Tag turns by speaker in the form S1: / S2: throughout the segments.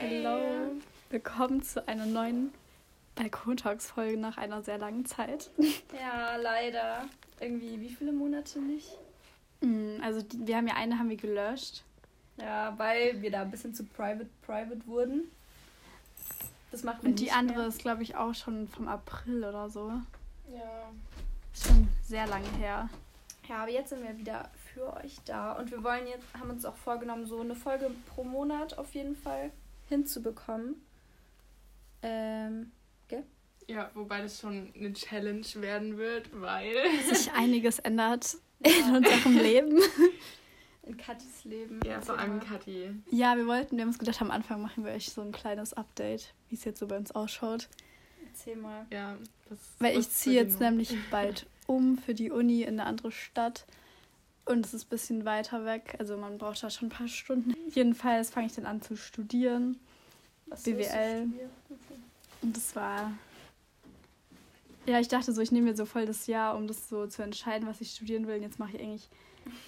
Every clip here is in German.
S1: Hallo. Willkommen zu einer neuen Balkontalks-Folge nach einer sehr langen Zeit.
S2: Ja, leider. Irgendwie, wie viele Monate nicht?
S1: Mm, Also die, wir haben ja eine haben wir gelöscht.
S2: Ja, weil wir da ein bisschen zu private, private wurden. Das wir
S1: Und die andere
S2: mehr.
S1: ist, glaube ich, auch schon vom April oder so.
S2: Ja.
S1: Ist schon sehr lange her.
S2: Ja, aber jetzt sind wir wieder für euch da. Und wir wollen jetzt, haben uns auch vorgenommen, so eine Folge pro Monat auf jeden Fall hinzubekommen. Ähm,
S3: Ja, wobei das schon eine Challenge werden wird, weil.
S1: Sich einiges ändert in unserem Leben.
S2: in Katis Leben.
S3: Ja, vor allem Kathi.
S1: Ja, wir wollten, wir haben uns gedacht, am Anfang machen wir euch so ein kleines Update, wie es jetzt so bei uns ausschaut.
S2: Erzähl mal.
S3: Ja, das
S1: Weil ich ziehe jetzt nämlich bald um für die Uni in eine andere Stadt. Und es ist ein bisschen weiter weg. Also man braucht da schon ein paar Stunden. Jedenfalls fange ich dann an zu studieren.
S2: Was
S1: BWL.
S2: studieren?
S1: Und das war. Ja, ich dachte so, ich nehme mir so voll das Jahr, um das so zu entscheiden, was ich studieren will. Und jetzt mache ich eigentlich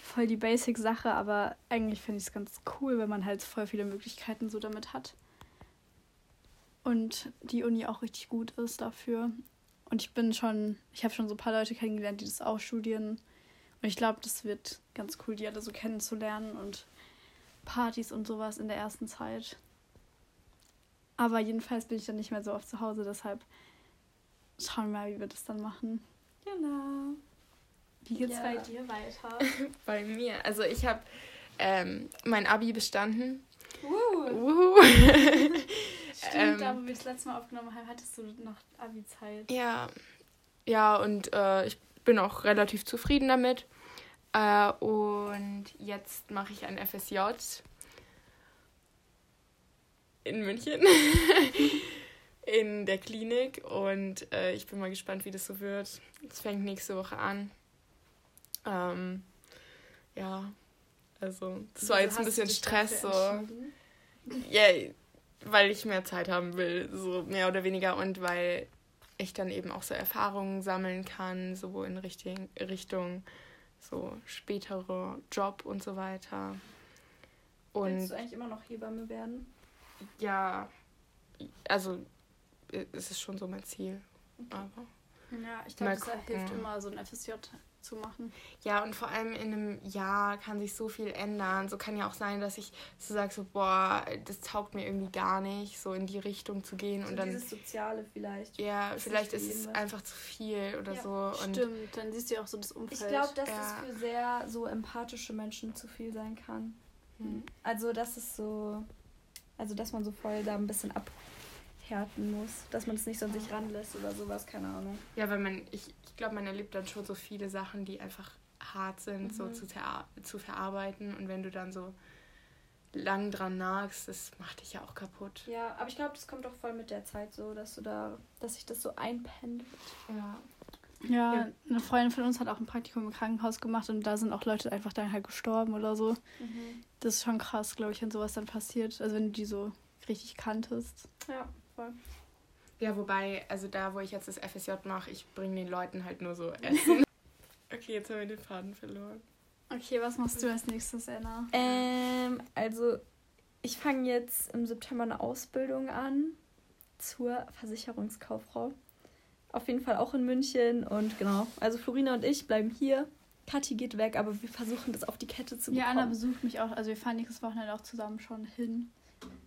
S1: voll die Basic-Sache, aber eigentlich finde ich es ganz cool, wenn man halt voll viele Möglichkeiten so damit hat. Und die Uni auch richtig gut ist dafür. Und ich bin schon, ich habe schon so ein paar Leute kennengelernt, die das auch studieren. Ich glaube, das wird ganz cool, die alle so kennenzulernen und Partys und sowas in der ersten Zeit. Aber jedenfalls bin ich dann nicht mehr so oft zu Hause, deshalb schauen wir mal, wie wir das dann machen.
S2: Genau.
S1: Wie geht's
S2: Ja.
S1: bei dir weiter?
S3: Bei mir. Also ich habe ähm, mein Abi bestanden.
S2: Uh,
S3: Uhu.
S1: Stimmt,
S3: Ähm.
S1: da wo wir das letzte Mal aufgenommen haben, hattest du noch Abi-Zeit.
S3: ja. Ja, und äh, ich bin auch relativ zufrieden damit. Äh, und jetzt mache ich ein FSJ in München. in der Klinik. Und äh, ich bin mal gespannt, wie das so wird. Es fängt nächste Woche an. Ähm, ja, also das war jetzt ein bisschen Stress so. Ja, weil ich mehr Zeit haben will, so mehr oder weniger und weil ich dann eben auch so Erfahrungen sammeln kann, so in Richtung, Richtung so spätere Job und so weiter.
S2: Willst
S3: Und
S2: du eigentlich immer noch Hebamme werden?
S3: ja, also äh, es ist schon so mein Ziel. Aber
S1: Ja, ich glaube, das hilft immer, so ein FSJ zu machen.
S3: Ja, und vor allem in einem Jahr kann sich so viel ändern. So kann ja auch sein, dass ich so sage, so, boah, das taugt mir irgendwie gar nicht, so in die Richtung zu gehen.
S2: So
S3: und dann,
S2: dieses Soziale vielleicht.
S3: ja,
S2: ist
S3: vielleicht ist es einfach zu viel oder
S2: Ja,
S3: so. Und
S1: Stimmt, dann siehst du ja auch so das Umfeld.
S2: Ich glaube, dass
S3: Ja.
S2: das für sehr so empathische Menschen zu viel sein kann.
S3: Hm.
S2: Also, das ist so. Also, dass man so voll da ein bisschen abhärten muss. Dass man es nicht so an sich ranlässt oder sowas, keine Ahnung.
S3: Ja, weil man, ich, ich glaube, man erlebt dann schon so viele Sachen, die einfach hart sind, so
S2: Mhm.
S3: zu, ver zu verarbeiten. Und wenn du dann so lang dran nagst, das macht dich ja auch kaputt.
S2: Ja, aber ich glaube, das kommt auch voll mit der Zeit so, dass du da, dass sich das so einpendelt.
S3: Ja.
S1: Ja,
S3: Ja.
S1: eine Freundin von uns hat auch ein Praktikum im Krankenhaus gemacht und da sind auch Leute einfach dann halt gestorben oder so. Das ist schon krass, glaube ich, wenn sowas dann passiert. Also wenn du die so richtig kanntest.
S2: Ja, voll.
S3: Ja, wobei, also da, wo ich jetzt das FSJ mache, ich bringe den Leuten halt nur so Essen. okay, jetzt haben wir den Faden verloren.
S1: Okay, was machst du als nächstes, Anna?
S2: Ähm, also ich fange jetzt im September eine Ausbildung an zur Versicherungskauffrau. Auf jeden Fall auch in München und genau. Also Florina und ich bleiben hier. Kathi geht weg, aber wir versuchen das auf die Kette zu bekommen.
S1: Ja, Anna besucht mich auch. Also wir fahren nächstes Wochenende auch zusammen schon hin.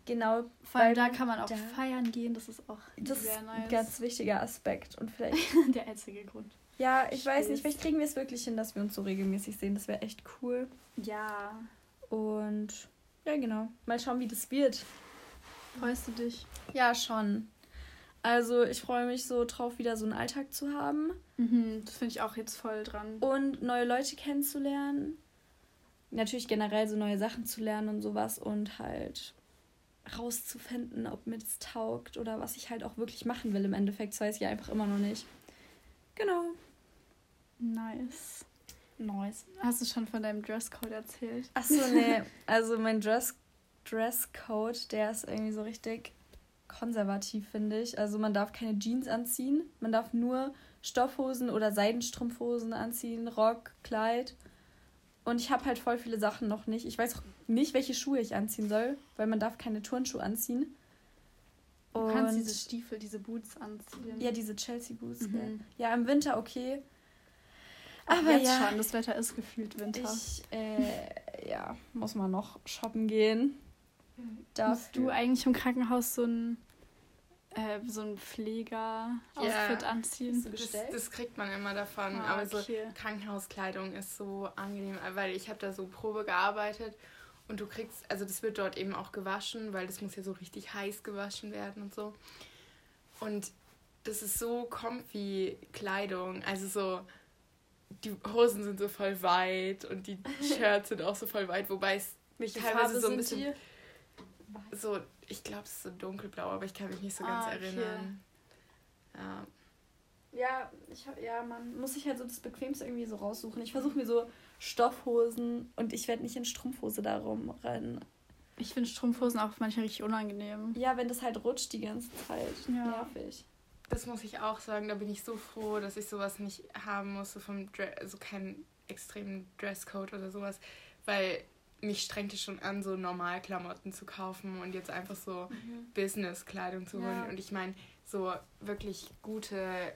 S2: Genau,
S1: Vor allem
S2: weil
S1: da kann man auch feiern gehen. Das ist auch
S2: das
S1: sehr
S2: ein
S1: nice.
S2: ganz wichtiger Aspekt. Und vielleicht,
S1: Der einzige Grund.
S2: ja, ich weiß
S1: Stehst.
S2: nicht, vielleicht kriegen wir es wirklich hin, dass wir uns so regelmäßig sehen. Das wäre echt cool.
S1: Ja.
S2: Und ja, genau. Mal schauen, wie das wird.
S1: Freust du dich?
S2: Ja, schon. Also ich freue mich so drauf, wieder so einen Alltag zu haben
S1: Mhm, das finde ich auch jetzt voll dran.
S2: und neue Leute kennenzulernen. Natürlich generell so neue Sachen zu lernen und sowas und halt rauszufinden, ob mir das taugt oder was ich halt auch wirklich machen will im Endeffekt. Das weiß ich ja einfach immer noch nicht. Genau.
S1: Nice.
S2: Nice.
S1: Hast du schon von deinem Dresscode erzählt?
S2: Achso, nee. Also mein Dress Dresscode, der ist irgendwie so richtig konservativ, finde ich. Also man darf keine Jeans anziehen. Man darf nur Stoffhosen oder Seidenstrumpfhosen anziehen, Rock, Kleid. Und ich habe halt voll viele Sachen noch nicht. Ich weiß auch nicht, welche Schuhe ich anziehen soll, weil man darf keine Turnschuhe anziehen.
S1: Du kannst diese Stiefel, diese Boots anziehen.
S2: Ja, diese Chelsea Boots. Mhm. Ja, im Winter okay. Aber
S1: jetzt ja, schon, das Wetter ist gefühlt Winter.
S2: Ich, äh, ja, muss man noch shoppen gehen.
S1: Darfst du eigentlich im Krankenhaus so ein äh, so ein Pfleger-Outfit
S3: ja, anziehen. Das, das, kriegt man immer davon. Ah, aber so Krankenhauskleidung ist so angenehm, weil ich habe da so Probe gearbeitet und du kriegst, also das wird dort eben auch gewaschen, weil das muss ja so richtig heiß gewaschen werden und so. Und das ist so comfy Kleidung. Also so, die Hosen sind so voll weit und die Shirts sind auch so voll weit, wobei es mich teilweise so ein bisschen. Die? So ich glaube, es ist so dunkelblau, aber ich kann mich nicht so ganz ah, okay. erinnern.
S2: Ja. Ja, ich hab, ja, man muss sich halt so das Bequemste irgendwie so raussuchen. Ich versuche mir so Stoffhosen und ich werde nicht in Strumpfhose da rumrennen.
S1: Ich finde Strumpfhosen auch manchmal richtig unangenehm.
S2: Ja, wenn das halt rutscht die ganze Zeit. Ja. Nervig.
S3: Das muss ich auch sagen, da bin ich so froh, dass ich sowas nicht haben musste vom Dre also keinen extremen Dresscode oder sowas, weil mich strengte schon an, so Normalklamotten zu kaufen und jetzt einfach so mhm. Business-Kleidung zu holen. Ja. Und ich meine, so wirklich gute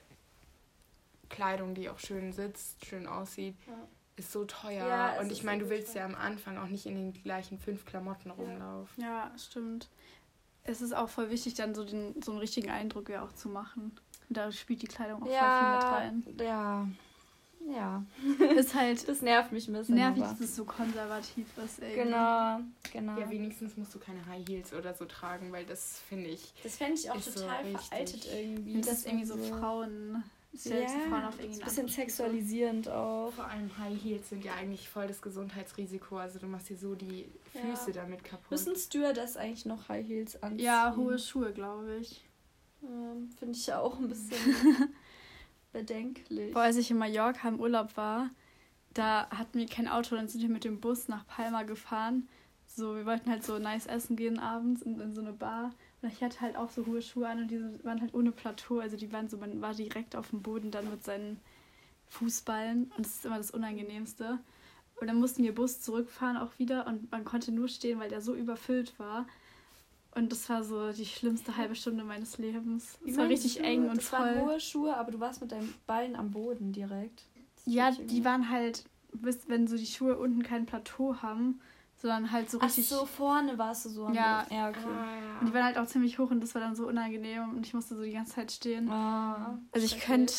S3: Kleidung, die auch schön sitzt, schön aussieht, ja. ist so teuer. Ja, und ich meine, du willst ja am Anfang auch nicht in den gleichen fünf Klamotten rumlaufen.
S1: Ja, stimmt. Es ist auch voll wichtig, dann so, den, so einen richtigen Eindruck ja auch zu machen. Da spielt die Kleidung auch voll viel mit rein.
S2: Ja, ja.
S1: Ist halt.
S2: Das nervt mich ein bisschen.
S1: Nervig, dass es so konservativ ist,
S2: ey. Genau, genau.
S3: Ja, wenigstens musst du keine High Heels oder so tragen, weil das finde ich.
S2: Das fände ich auch total so veraltet irgendwie.
S1: Das, ist irgendwie so Frauen.
S2: Ja, Frauen auf irgendwie ein bisschen sexualisierend auch.
S3: Vor allem High Heels sind ja eigentlich voll das Gesundheitsrisiko. Also du machst dir so die Füße ja. damit kaputt.
S2: Müssen Stewardess eigentlich noch High Heels anziehen?
S1: Ja, hohe Schuhe, glaube ich.
S2: Ähm, Finde ich ja auch ein bisschen bedenklich.
S1: Boah, als ich in Mallorca im Urlaub war, da hatten wir kein Auto, dann sind wir mit dem Bus nach Palma gefahren. So, wir wollten halt so nice essen gehen abends in, in so eine Bar. Und ich hatte halt auch so hohe Schuhe an und die waren halt ohne Plateau. Also die waren so, man war direkt auf dem Boden dann mit seinen Fußballen. Und das ist immer das Unangenehmste. Und dann mussten wir Bus zurückfahren auch wieder und man konnte nur stehen, weil der so überfüllt war. Und das war so die schlimmste halbe Stunde meines Lebens. Es war richtig
S2: du? eng und das voll. Das waren hohe Schuhe, aber du warst mit deinen Beinen am Boden direkt.
S1: Ja, die waren halt, wenn so die Schuhe unten kein Plateau haben, sondern halt so richtig.
S2: Ach so, vorne warst du so am
S1: ja. Boden. Ja, okay. Ah, ja. Und die waren halt auch ziemlich hoch und das war dann so unangenehm und ich musste so die ganze Zeit stehen. Ah, also ich könnte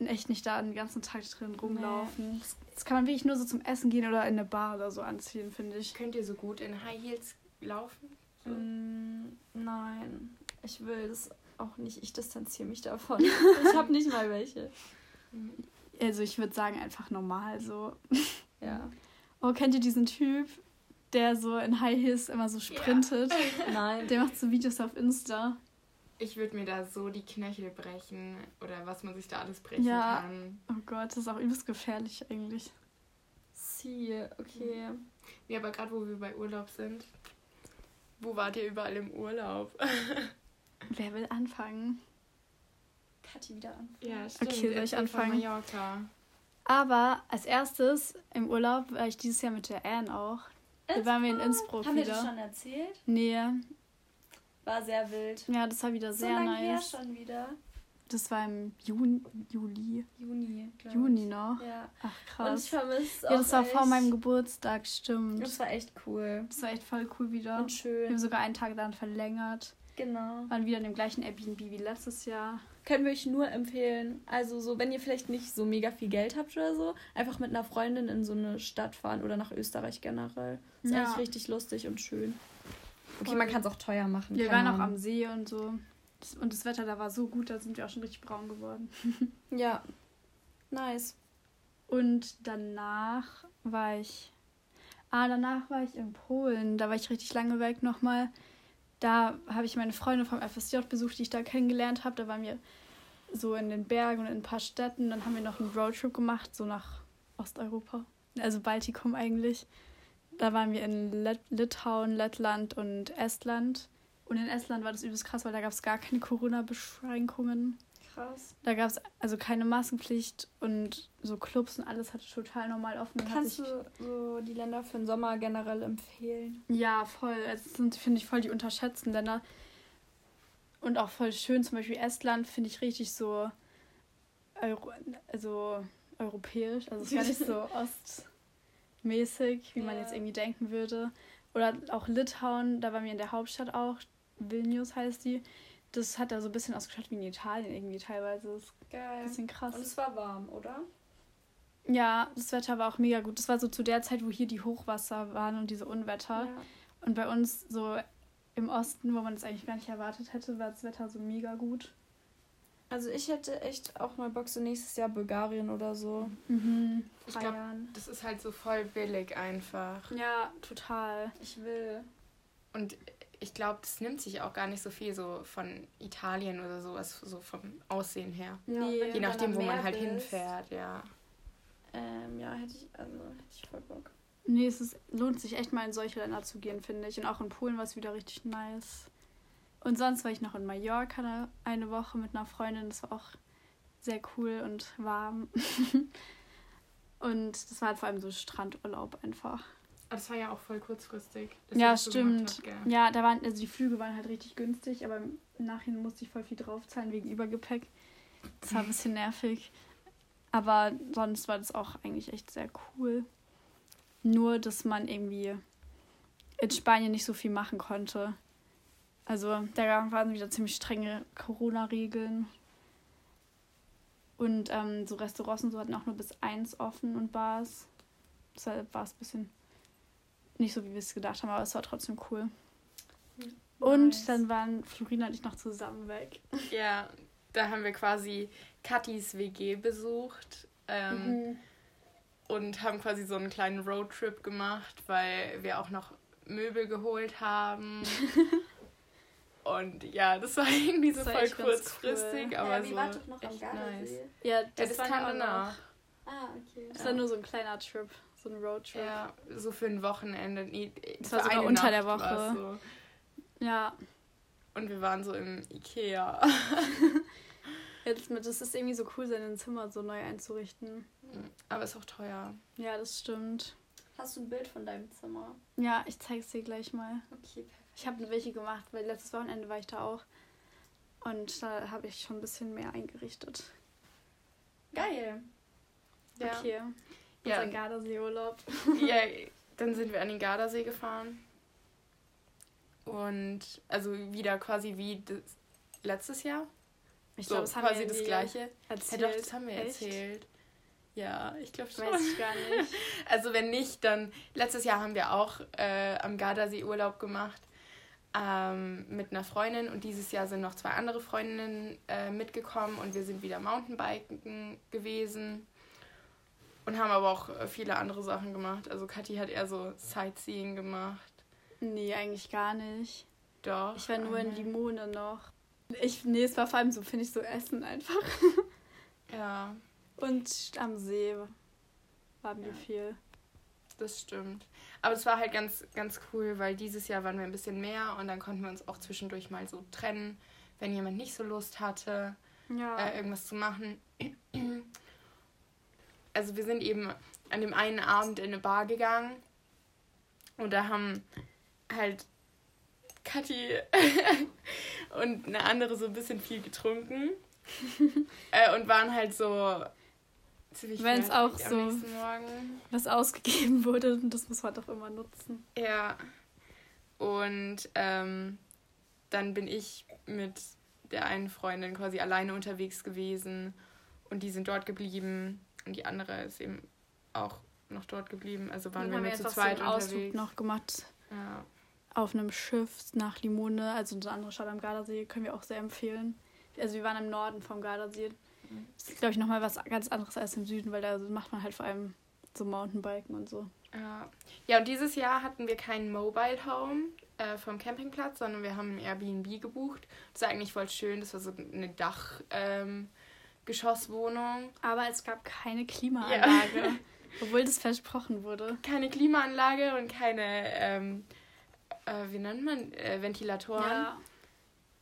S1: echt nicht da den ganzen Tag drin rumlaufen. Nee. Das, das, kann man wirklich nur so zum Essen gehen oder in eine Bar oder so anziehen, finde ich.
S3: Könnt ihr so gut in High Heels laufen?
S2: Mm, nein, ich will das auch nicht. Ich distanziere mich davon. ich habe nicht mal welche.
S1: Also ich würde sagen einfach normal so.
S2: Ja.
S1: Oh, kennt ihr diesen Typ, der so in High Heels immer so sprintet?
S2: Ja. Nein.
S1: Der macht so Videos auf Insta.
S3: Ich würde mir da so die Knöchel brechen oder was man sich da alles brechen ja. kann.
S1: Oh Gott, das ist auch übelst gefährlich eigentlich.
S2: Sie, okay.
S3: Ja, aber gerade wo wir bei Urlaub sind, wo wart ihr überall im Urlaub?
S1: Wer will anfangen?
S2: Kathi wieder anfangen.
S3: Ja, stimmt. Okay, soll ich anfangen? Mallorca.
S1: Aber als erstes im Urlaub war ich dieses Jahr mit der Anne auch. Da waren wir in Innsbruck
S2: Haben wieder. Haben wir das schon erzählt?
S1: Nee.
S2: War sehr wild.
S1: Ja, das war wieder sehr
S2: so
S1: nice.
S2: Her schon wieder.
S1: Das war im Juni. Juli.
S2: Juni,
S1: Juni noch?
S2: Ja.
S1: Ach krass.
S2: Und ich vermisse
S1: Ja, das war vor meinem Geburtstag, stimmt.
S2: Das war echt cool.
S1: Das war echt voll cool wieder.
S2: Und schön.
S1: Wir haben sogar einen Tag dann verlängert.
S2: Genau.
S1: Waren wieder in dem gleichen Airbnb wie letztes Jahr.
S2: Können wir euch nur empfehlen. Also so, wenn ihr vielleicht nicht so mega viel Geld habt oder so, einfach mit einer Freundin in so eine Stadt fahren oder nach Österreich generell. Ist ja. eigentlich richtig lustig und schön. Okay, voll. man kann es auch teuer machen.
S1: Wir waren auch am See und so. Und das Wetter da war so gut, da sind wir auch schon richtig braun geworden.
S2: ja, nice.
S1: Und danach war ich. Ah, danach war ich in Polen. Da war ich richtig lange weg nochmal. Da habe ich meine Freunde vom FSJ besucht, die ich da kennengelernt habe. Da waren wir so in den Bergen und in ein paar Städten. Dann haben wir noch einen Roadtrip gemacht, so nach Osteuropa. Also Baltikum eigentlich. Da waren wir in Lit Litauen, Lettland und Estland. Und in Estland war das übelst krass, weil da gab es gar keine Corona-Beschränkungen.
S2: Krass.
S1: Da gab es also keine Maskenpflicht und so Clubs und alles hatte total normal offen.
S2: Kannst du so die Länder für den Sommer generell empfehlen?
S1: Ja, voll. Es sind, finde ich, voll die unterschätzten Länder. Und auch voll schön. Zum Beispiel Estland finde ich richtig so Euro, also europäisch. Also es gar nicht so ostmäßig, wie man
S2: Ja.
S1: jetzt irgendwie denken würde. Oder auch Litauen, da waren wir in der Hauptstadt auch. Vilnius heißt die. Das hat da so ein bisschen ausgeschaut wie in Italien irgendwie teilweise. Das ist
S2: Geil.
S1: ein bisschen krass.
S2: Und es war warm, oder?
S1: Ja, das Wetter war auch mega gut. Das war so zu der Zeit, wo hier die Hochwasser waren und diese Unwetter. Und bei uns so im Osten, wo man es eigentlich gar nicht erwartet hätte, war das Wetter so mega gut.
S2: Also ich hätte echt auch mal Bock, so nächstes Jahr Bulgarien oder so.
S1: Mhm.
S3: Ich glaube, das ist halt so voll billig einfach.
S1: Ja, total.
S2: Ich will.
S3: Und ich glaube, das nimmt sich auch gar nicht so viel so von Italien oder sowas, so vom Aussehen her.
S2: Ja,
S3: Je nachdem, wo man halt
S2: bist.
S3: hinfährt, ja.
S2: Ähm, ja, hätte ich, also hätte ich voll Bock.
S1: Nee, es ist, lohnt sich echt mal in solche Länder zu gehen, finde ich. Und auch in Polen war es wieder richtig nice. Und sonst war ich noch in Mallorca eine, eine Woche mit einer Freundin. Das war auch sehr cool und warm. und das war halt vor allem so Strandurlaub einfach.
S3: Aber das war ja auch voll kurzfristig.
S1: ja, stimmt. Ja, da waren, also die Flüge waren halt richtig günstig, aber im Nachhinein musste ich voll viel draufzahlen wegen Übergepäck. Das war ein bisschen nervig. Aber sonst war das auch eigentlich echt sehr cool. Nur, dass man irgendwie in Spanien nicht so viel machen konnte. Also, da waren wieder ziemlich strenge Corona-Regeln. Und ähm, so Restaurants und so hatten auch nur bis eins offen und Bars. Deshalb war es ein bisschen nicht so, wie wir es gedacht haben, aber es war trotzdem cool. Und
S3: Nice.
S1: dann waren Florina und ich noch zusammen weg.
S3: Ja, da haben wir quasi Katis WG besucht. Ähm,
S1: Mhm.
S3: und haben quasi so einen kleinen Roadtrip gemacht, weil wir auch noch Möbel geholt haben. und ja, das war irgendwie so
S1: Das war
S3: voll kurzfristig,
S1: cool.
S3: aber
S2: ja,
S3: so
S2: wart doch noch am
S3: echt
S2: Gardasee?
S3: nice.
S1: Ja,
S3: Ja,
S1: das,
S3: das
S1: war
S3: kam
S1: ja auch
S3: danach.
S2: Ah, okay.
S1: Das war nur so ein kleiner Trip, so ein Roadtrip.
S3: Ja, so für ein Wochenende. Nee,
S1: Das war sogar unter der
S3: Nacht
S1: Woche.
S3: war's So.
S1: Ja,
S3: Und wir waren so im Ikea.
S1: jetzt mit, das ist irgendwie so cool, sein Zimmer so neu einzurichten.
S3: Aber ist auch teuer.
S1: Ja, das stimmt.
S2: Hast du ein Bild von deinem Zimmer?
S1: Ja, ich zeig's dir gleich mal.
S2: Okay, perfekt.
S1: Ich habe welche gemacht, weil letztes Wochenende war ich da auch. Und da habe ich schon ein bisschen mehr eingerichtet.
S2: Geil.
S3: Ja.
S1: Okay.
S3: Ja.
S1: Unser Gardasee-Urlaub.
S3: ja, dann sind wir an den Gardasee gefahren. Und also wieder quasi wie letztes Jahr.
S1: Ich
S3: so
S1: glaube, das haben
S3: quasi
S1: wir
S3: das gleiche. Ja,
S1: erzählt.
S3: doch, das haben wir
S1: Echt?
S3: erzählt. Ja, ich glaube schon.
S1: Weiß ich gar nicht.
S3: Also wenn nicht, dann letztes Jahr haben wir auch äh, am Gardasee Urlaub gemacht ähm, mit einer Freundin und dieses Jahr sind noch zwei andere Freundinnen äh, mitgekommen und wir sind wieder Mountainbiken gewesen und haben aber auch äh, viele andere Sachen gemacht. Also Kathi hat eher so Sightseeing gemacht.
S1: Nee, eigentlich gar nicht.
S3: Doch.
S1: Ich war nur in
S3: einmal.
S1: Limone noch. Ich, nee, es war vor allem so, finde ich, so Essen einfach.
S3: Ja,
S1: Und am See waren wir
S3: Ja.
S1: viel.
S3: das stimmt. Aber es war halt ganz, ganz cool, weil dieses Jahr waren wir ein bisschen mehr und dann konnten wir uns auch zwischendurch mal so trennen, wenn jemand nicht so Lust hatte.
S1: Ja.
S3: äh, irgendwas zu machen. Also wir sind eben an dem einen Abend in eine Bar gegangen und da haben halt Kathi und eine andere so ein bisschen viel getrunken äh, und waren halt so ziemlich
S1: Wenn's
S3: fertig
S1: auch
S3: am
S1: so-
S3: nächsten Morgen.
S1: Was ausgegeben wurde, das muss man doch immer nutzen.
S3: Ja. Und ähm, dann bin ich mit der einen Freundin quasi alleine unterwegs gewesen und die sind dort geblieben und die andere ist eben auch noch dort geblieben. Also waren wir
S1: wir
S3: zu zweit
S1: so einen Ausflug
S3: unterwegs.
S1: noch gemacht
S3: Ja.
S1: auf einem Schiff nach Limone, also eine andere Stadt am Gardasee, können wir auch sehr empfehlen. Also wir waren im Norden vom Gardasee.
S3: Mhm.
S1: Das ist, glaube ich, nochmal was ganz anderes als im Süden, weil da macht man halt vor allem so Mountainbiken und so.
S3: Ja. ja, und dieses Jahr hatten wir kein Mobile Home äh, vom Campingplatz, sondern wir haben ein Airbnb gebucht. Das war eigentlich voll schön. Das war so eine Dachgeschosswohnung. Ähm, Geschosswohnung.
S1: Aber es gab keine Klimaanlage, obwohl das versprochen wurde.
S3: keine Klimaanlage und keine, ähm, äh, wie nennt man, äh, Ventilatoren.
S1: Ja,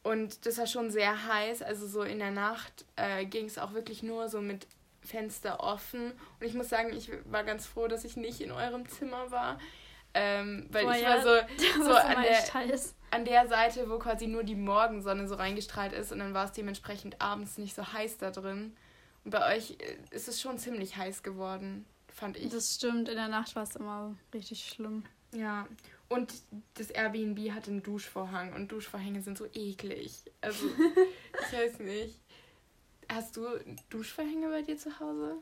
S3: Und das war schon sehr heiß. Also so in der Nacht äh, ging es auch wirklich nur so mit Fenster offen. Und ich muss sagen, ich war ganz froh, dass ich nicht in eurem Zimmer war. Ähm, weil Boah, ich ja, war so, so an, der, an der Seite, wo quasi nur die Morgensonne so reingestrahlt ist. Und dann war es dementsprechend abends nicht so heiß da drin. Und bei euch äh, ist es schon ziemlich heiß geworden, fand ich.
S1: Das stimmt, in der Nacht war es immer richtig schlimm.
S3: Ja, und das Airbnb hat einen Duschvorhang und Duschvorhänge sind so eklig. Also, ich weiß nicht. Hast du Duschvorhänge bei dir zu Hause?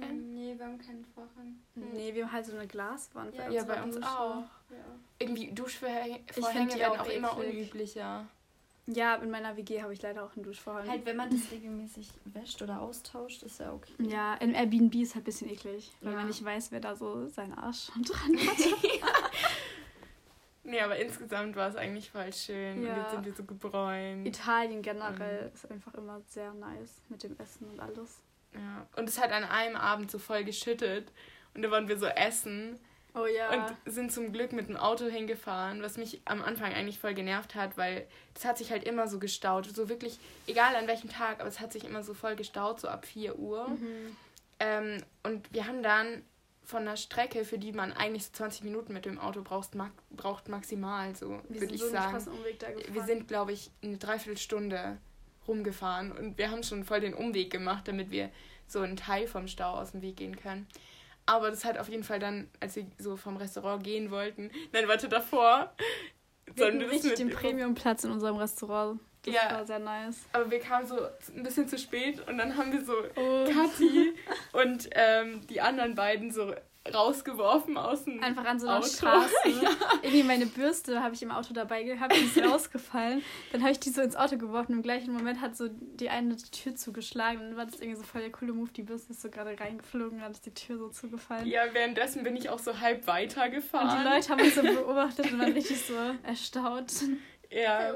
S2: Ähm, nee, wir haben keinen Vorhang.
S1: Nee, wir haben halt so eine Glaswand.
S3: Ja, bei ja, bei uns auch. Ja. Irgendwie Duschvorhänge werden auch, auch immer unüblicher.
S1: Ja, in meiner WG habe ich leider auch einen Duschvorhang.
S2: Halt, wenn man das regelmäßig wäscht oder austauscht, ist ja okay.
S1: Ja, in Airbnb ist halt ein bisschen eklig, weil ja. man nicht weiß, wer da so seinen Arsch schon dran hat.
S3: Nee, aber insgesamt war es eigentlich voll schön. Ja. Und jetzt sind wir so gebräunt.
S1: Italien generell mhm. ist einfach immer sehr nice mit dem Essen und alles.
S3: Ja. Und es hat an einem Abend so voll geschüttet. Und da waren wir so essen.
S1: Oh ja.
S3: Und sind zum Glück mit dem Auto hingefahren, was mich am Anfang eigentlich voll genervt hat, weil das hat sich halt immer so gestaut. So wirklich, egal an welchem Tag, aber es hat sich immer so voll gestaut, so ab 4 Uhr. Mhm. Ähm, und wir haben dann von einer Strecke, für die man eigentlich so 20 Minuten mit dem Auto braucht, mag, braucht maximal, so würde ich so sagen. Wir sind, glaube ich, eine Dreiviertelstunde rumgefahren und wir haben schon voll den Umweg gemacht, damit wir so einen Teil vom Stau aus dem Weg gehen können. Aber das hat auf jeden Fall dann, als wir so vom Restaurant gehen wollten, nein, warte, davor.
S1: Wir hatten richtig den Premiumplatz in unserem Restaurant. Das ja, war sehr nice.
S3: Aber wir kamen so ein bisschen zu spät und dann haben wir so oh. Kathi und ähm, die anderen beiden so rausgeworfen aus dem
S1: Einfach an so einer Auto. Straße. ja. Irgendwie meine Bürste habe ich im Auto dabei gehabt, die ist rausgefallen. Dann habe ich die so ins Auto geworfen. Im gleichen Moment hat so die eine die Tür zugeschlagen. Dann war das irgendwie so voll der coole Move. Die Bürste ist so gerade reingeflogen, dann ist die Tür so zugefallen.
S3: Ja, währenddessen bin ich auch so halb weitergefahren.
S1: Und die Leute haben mich so beobachtet und waren richtig so erstaunt.
S3: Ja.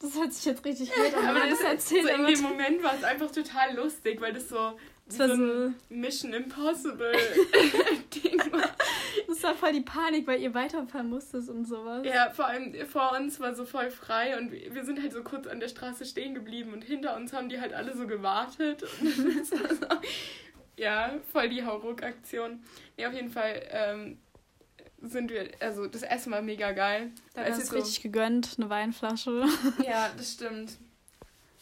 S1: Das hört sich jetzt richtig weird an,
S3: aber das erzählt. So in dem Moment war es einfach total lustig, weil das so, das war so ein Mission Impossible Ding.
S1: Das war voll die Panik, weil ihr weiterfahren musstet und sowas.
S3: Ja, vor allem vor uns war so voll frei und wir sind halt so kurz an der Straße stehen geblieben und hinter uns haben die halt alle so gewartet. so, ja, voll die Hauruck-Aktion. Nee, auf jeden Fall ähm, sind wir, also das Essen war mega geil.
S1: Da hast du so, richtig gegönnt, eine Weinflasche.
S3: Ja, das stimmt.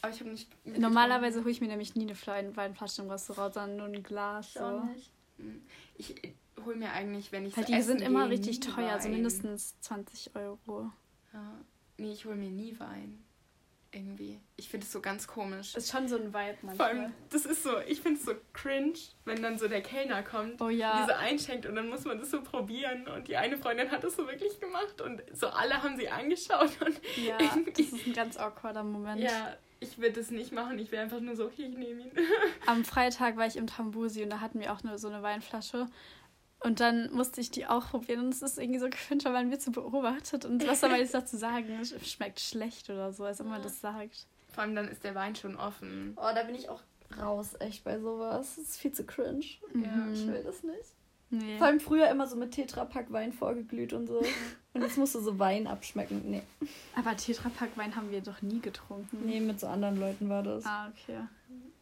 S3: Aber ich habe nicht.
S1: Normalerweise hole ich mir nämlich nie eine Weinflasche im Restaurant, sondern nur ein Glas. So.
S3: Nicht. Hm. Ich hole mir eigentlich, wenn ich
S1: halt so Die sind immer richtig teuer, also mindestens 20 Euro.
S3: Ja. Nee, ich hole mir nie Wein irgendwie. Ich finde es so ganz komisch.
S1: Ist schon so ein Vibe
S3: manchmal. Vor allem, das ist so, ich finde es so cringe, wenn dann so der Kellner kommt
S1: oh, ja.
S3: diese einschenkt und dann muss man das so probieren und die eine Freundin hat das so wirklich gemacht und so alle haben sie angeschaut und
S1: ja, das ist ein ganz awkwarder Moment.
S3: Ja, ich würde es nicht machen, ich wäre einfach nur so, okay, ich nehme ihn.
S1: Am Freitag war ich im Tambusi und da hatten wir auch nur so eine Weinflasche und dann musste ich die auch probieren und es ist irgendwie so cringe, weil man wird so beobachtet und was soll man jetzt dazu sagen? Es schmeckt schlecht oder so, als ob man das sagt.
S3: Vor allem dann ist der Wein schon offen.
S2: Oh, da bin ich auch raus, echt bei sowas. Das ist viel zu cringe. Ja. Ich will das nicht. Nee. Vor allem früher immer so mit Tetrapack Wein vorgeglüht und so. Und jetzt musst du so Wein abschmecken. Nee.
S1: Aber Tetrapack Wein haben wir doch nie getrunken.
S2: Nee, mit so anderen Leuten war das.
S1: Ah, okay.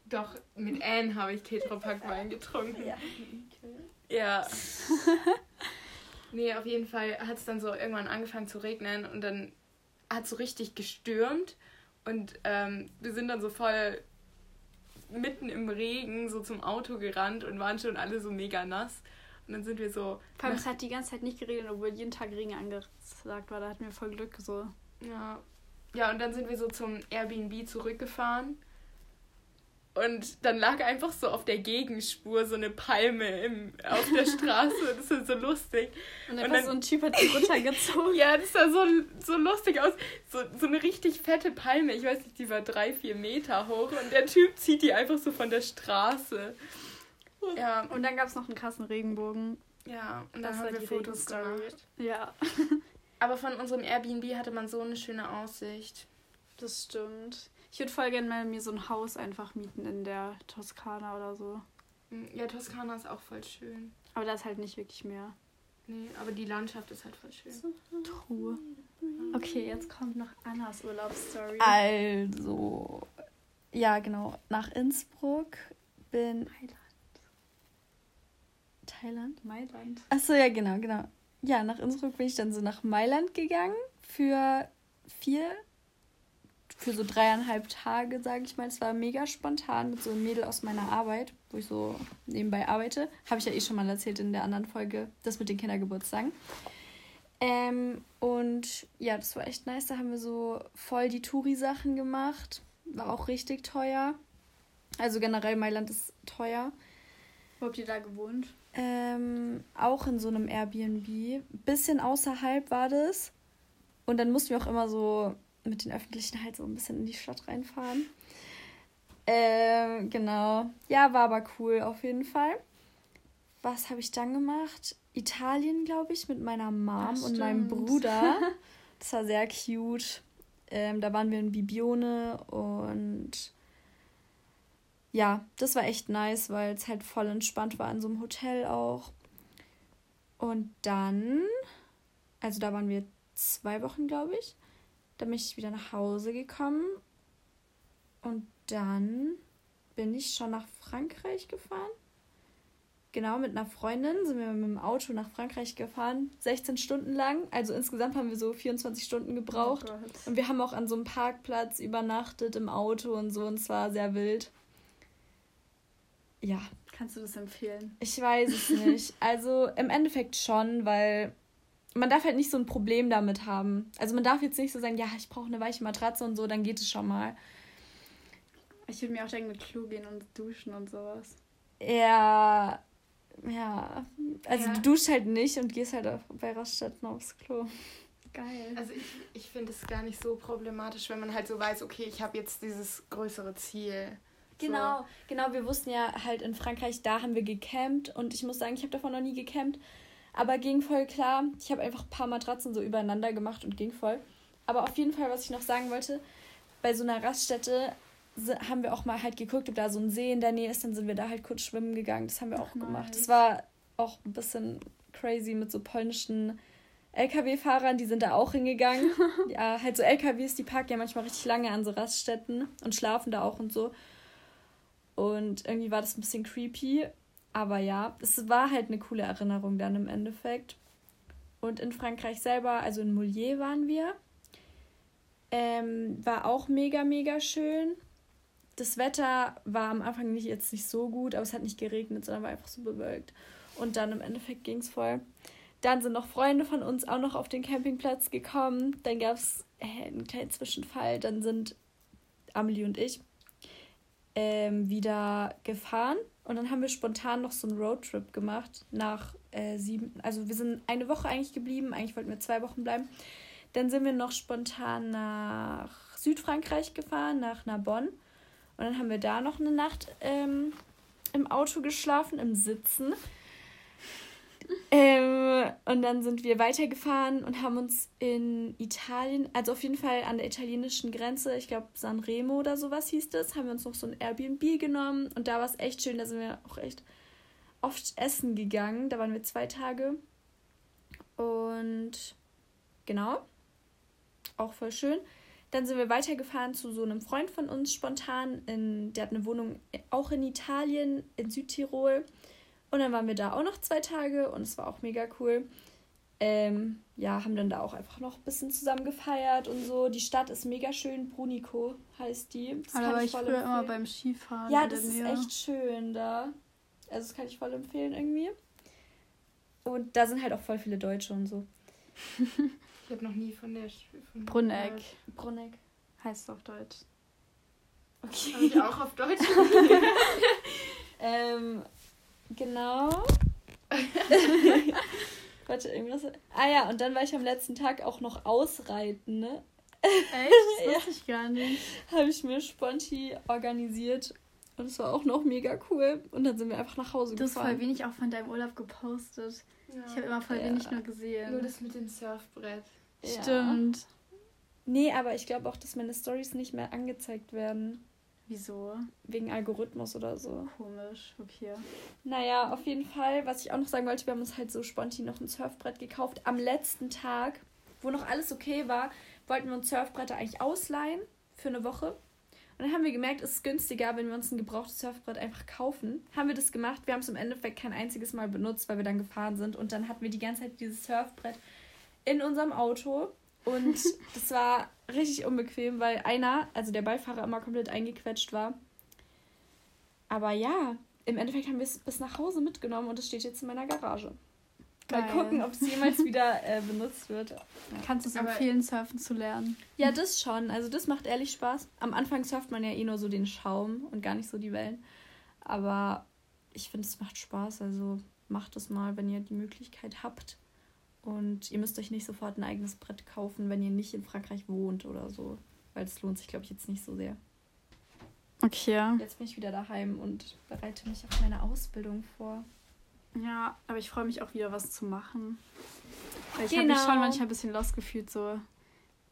S3: Doch, mit Anne habe ich Tetrapack Wein getrunken.
S2: Ja.
S3: Ja. nee, auf jeden Fall hat es dann so irgendwann angefangen zu regnen und dann hat es so richtig gestürmt und ähm, wir sind dann so voll mitten im Regen so zum Auto gerannt und waren schon alle so mega nass. Und dann sind wir so.
S1: Vor allem, es hat die ganze Zeit nicht geregnet, obwohl jeden Tag Regen angesagt war. Da hatten wir voll Glück so.
S3: Ja. Ja, und dann sind wir so zum Airbnb zurückgefahren. Und dann lag einfach so auf der Gegenspur so eine Palme im, auf der Straße. Das ist so lustig.
S1: Und, und dann so ein Typ hat die runtergezogen.
S3: ja, das sah so, so lustig aus. So, so eine richtig fette Palme. Ich weiß nicht, die war drei, vier Meter hoch. Und der Typ zieht die einfach so von der Straße.
S1: Ja. Und dann gab es noch einen krassen Regenbogen.
S3: Ja, und dann haben wir Fotos gemacht.
S1: Ja.
S3: Aber von unserem Airbnb hatte man so eine schöne Aussicht.
S1: Das stimmt. Ich würde voll gerne mal mir so ein Haus einfach mieten in der Toskana oder so.
S3: Hm, ja, Toskana ist auch voll schön.
S1: Aber da ist halt nicht wirklich mehr.
S3: Nee, aber die Landschaft ist halt voll schön.
S1: Truhe. Okay, jetzt kommt noch Annas Urlaubsstory.
S2: Also, ja, genau. Nach Innsbruck bin.
S1: Mailand.
S2: Thailand?
S1: Mailand.
S2: Achso, ja, genau, genau. Ja, nach Innsbruck bin ich dann so nach Mailand gegangen für vier, für so dreieinhalb Tage, sage ich mal. Es war mega spontan mit so einem Mädel aus meiner Arbeit, wo ich so nebenbei arbeite. Habe ich ja eh schon mal erzählt in der anderen Folge, das mit den Kindergeburtstagen. Ähm, und ja, das war echt nice. Da haben wir so voll die Touri-Sachen gemacht. War auch richtig teuer. Also generell Mailand ist teuer.
S1: Wo habt ihr da gewohnt?
S2: Ähm, auch in so einem Airbnb. Bisschen außerhalb war das. Und dann mussten wir auch immer so mit den Öffentlichen halt so ein bisschen in die Stadt reinfahren. Ähm, genau. Ja, war aber cool auf jeden Fall. Was habe ich dann gemacht? Italien, glaube ich, mit meiner Mom und meinem. Bruder. Das war sehr cute. Ähm, da waren wir in Bibione und ja, das war echt nice, weil es halt voll entspannt war in so einem Hotel auch. Und dann, also da waren wir zwei Wochen, glaube ich. Dann bin ich wieder nach Hause gekommen. Und dann bin ich schon nach Frankreich gefahren. Genau, mit einer Freundin sind wir mit dem Auto nach Frankreich gefahren. 16 Stunden lang. Also insgesamt haben wir so 24 Stunden gebraucht.
S1: Oh.
S2: Und wir haben auch an so einem Parkplatz übernachtet im Auto und so. Und es war sehr wild. Ja,
S1: Kannst du das empfehlen?
S2: ich weiß es nicht. Also im Endeffekt schon, weil man darf halt nicht so ein Problem damit haben. Also man darf jetzt nicht so sagen, ja, ich brauche eine weiche Matratze und so, dann geht es schon mal.
S1: Ich würde mir auch denken, mit Klo gehen und duschen und sowas.
S2: Ja, ja. Also
S3: Ja.
S2: du duschst halt nicht und gehst halt bei Raststätten aufs Klo.
S1: Geil.
S3: Also ich, ich finde es gar nicht so problematisch, wenn man halt so weiß, okay, ich habe jetzt dieses größere Ziel.
S2: Genau, genau. Wir wussten ja halt in Frankreich, da haben wir gecampt und ich muss sagen, ich habe davon noch nie gecampt, aber ging voll klar. Ich habe einfach ein paar Matratzen so übereinander gemacht und ging voll. Aber auf jeden Fall, was ich noch sagen wollte, bei so einer Raststätte haben wir auch mal halt geguckt, ob da so ein See in der Nähe ist, dann sind wir da halt kurz schwimmen gegangen. Das haben wir auch
S1: Ach,
S2: gemacht.
S1: nice.
S2: Das war auch ein bisschen crazy mit so polnischen LKW-Fahrern, die sind da auch hingegangen. ja, halt so LKWs, die parken ja manchmal richtig lange an so Raststätten und schlafen da auch und so. Und irgendwie war das ein bisschen creepy. Aber ja, es war halt eine coole Erinnerung dann im Endeffekt. Und in Frankreich selber, also in Moulier waren wir. Ähm, war auch mega, mega schön. Das Wetter war am Anfang nicht, jetzt nicht so gut, aber es hat nicht geregnet, sondern war einfach so bewölkt. Und dann im Endeffekt ging es voll. Dann sind noch Freunde von uns auch noch auf den Campingplatz gekommen. Dann gab es äh, einen kleinen Zwischenfall. Dann sind Amelie und ich ähm, wieder gefahren. Und dann haben wir spontan noch so einen Roadtrip gemacht nach äh, sieben. Also wir sind eine Woche eigentlich geblieben. Eigentlich wollten wir zwei Wochen bleiben. Dann sind wir noch spontan nach Südfrankreich gefahren, nach Narbonne. Und dann haben wir da noch eine Nacht ähm, im Auto geschlafen, im Sitzen. Ähm, und dann sind wir weitergefahren und haben uns in Italien, also auf jeden Fall an der italienischen Grenze, ich glaube Sanremo oder sowas hieß das, haben wir uns noch so ein Airbnb genommen und da war es echt schön, da sind wir auch echt oft essen gegangen. Da waren wir zwei Tage. Und genau, auch voll schön. Dann sind wir weitergefahren zu so einem Freund von uns spontan. In, der hat eine Wohnung auch in Italien, in Südtirol. Und dann waren wir da auch noch zwei Tage und es war auch mega cool. Ähm, ja, haben dann da auch einfach noch ein bisschen zusammen gefeiert und so. Die Stadt ist mega schön. Brunico heißt die. Das
S1: Aber da
S2: kann
S1: war ich
S2: voll
S1: früher immer beim Skifahren.
S2: Ja, das ist echt schön da. Also das kann ich voll empfehlen irgendwie. Und da sind halt auch voll viele Deutsche und so.
S3: Ich habe noch nie von der von
S1: Brunneck
S3: gehört.
S2: Brunneck.
S1: heißt auf Deutsch.
S2: Okay.
S3: Habe ich auch auf Deutsch.
S2: Ähm, genau. Warte, irgendwas. Ah ja, und dann war ich am letzten Tag auch noch ausreiten, ne?
S1: Echt? Das
S2: Ja.
S1: wusste ich gar nicht.
S2: Habe ich mir sponti organisiert. Und es war auch noch mega cool. Und dann sind wir einfach nach Hause
S1: Du hast voll
S2: gefahren.
S1: wenig auch von deinem Urlaub gepostet.
S3: Ja.
S1: Ich habe immer voll
S2: Ja.
S1: wenig nur gesehen.
S3: Nur das mit dem Surfbrett.
S2: Ja.
S1: Stimmt.
S2: Nee, aber ich glaube auch, dass meine Stories nicht mehr angezeigt werden.
S1: Wieso?
S2: Wegen Algorithmus oder so.
S1: Komisch. Okay.
S2: Naja, auf jeden Fall, was ich auch noch sagen wollte, wir haben uns halt so spontan noch ein Surfbrett gekauft am letzten Tag wo noch alles okay war, wollten wir uns Surfbretter eigentlich ausleihen für eine Woche. Und dann haben wir gemerkt, es ist günstiger, wenn wir uns ein gebrauchtes Surfbrett einfach kaufen. Haben wir das gemacht. Wir haben es im Endeffekt kein einziges Mal benutzt, weil wir dann gefahren sind. Und dann hatten wir die ganze Zeit dieses Surfbrett in unserem Auto. Und das war richtig unbequem, weil einer, also der Beifahrer, immer komplett eingequetscht war. Aber ja, im Endeffekt haben wir es bis nach Hause mitgenommen und es steht jetzt in meiner Garage. Mal
S1: Geil.
S2: gucken, ob es jemals wieder äh, benutzt wird.
S1: Kannst du es empfehlen, surfen zu lernen?
S2: Ja, das schon. Also das macht ehrlich Spaß. Am Anfang surft man ja eh nur so den Schaum und gar nicht so die Wellen. Aber ich finde, es macht Spaß. Also macht es mal, wenn ihr die Möglichkeit habt. Und ihr müsst euch nicht sofort ein eigenes Brett kaufen, wenn ihr nicht in Frankreich wohnt oder so. Weil es lohnt sich, glaube ich, jetzt nicht so sehr.
S1: Okay.
S2: Jetzt bin ich wieder daheim und bereite mich auf meine Ausbildung vor.
S1: Ja, aber ich freue mich auch wieder, was zu machen. Weil ich habe
S2: Genau.
S1: mich schon manchmal ein bisschen lost gefühlt, so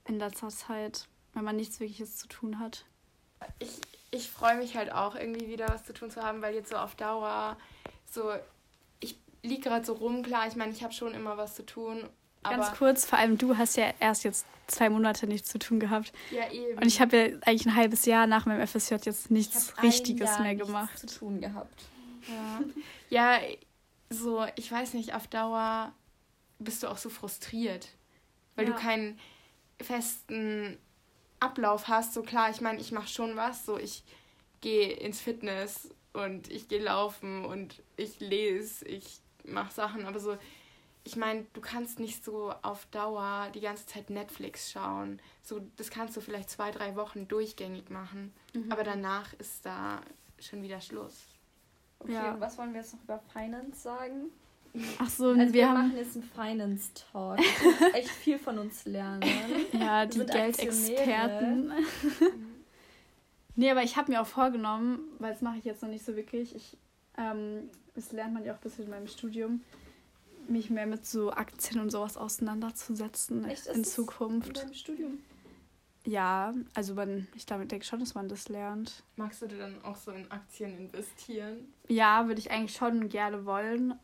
S1: in letzter Zeit, wenn man nichts Wirkliches zu tun hat.
S3: Ich, ich freue mich halt auch irgendwie wieder was zu tun zu haben, weil jetzt so auf Dauer so, liege gerade so rum, klar, ich meine, ich habe schon immer was zu tun,
S1: Ganz kurz, vor allem du hast ja erst jetzt zwei Monate nichts zu tun gehabt.
S3: ja eben.
S1: Und ich habe ja eigentlich ein halbes Jahr nach meinem FSJ jetzt
S2: Ich
S1: nichts Richtiges mehr
S2: nichts
S1: gemacht.
S2: zu tun gehabt.
S3: ja, ja, so, ich weiß nicht, auf Dauer bist du auch so frustriert, weil
S1: Ja.
S3: du keinen festen Ablauf hast. So klar, ich meine, ich mache schon was, so ich gehe ins Fitness und ich gehe laufen und ich lese, ich mache Sachen, aber so, ich meine, du kannst nicht so auf Dauer die ganze Zeit Netflix schauen. So, das kannst du vielleicht zwei, drei Wochen durchgängig machen,
S1: Mhm.
S3: aber danach ist da schon wieder Schluss.
S2: Okay,
S1: Ja.
S2: und was wollen wir jetzt noch über Finance sagen?
S1: Ach so,
S2: Also wir,
S1: wir
S2: machen jetzt einen Finance Talk. Echt viel von uns lernen.
S1: ja die Geldexperten. nee, aber ich habe mir auch vorgenommen, weil das mache ich jetzt noch nicht so wirklich. Ich, ähm, das lernt man ja auch ein bisschen in meinem Studium, mich mehr mit so Aktien und sowas auseinanderzusetzen
S2: Echt? Ist
S1: in
S2: das In
S1: Zukunft.
S2: deinem Studium.
S1: Ja, also man, ich damit denke schon, dass man das lernt.
S3: Magst du dir dann auch so in Aktien investieren?
S1: Ja, würde ich eigentlich schon gerne wollen.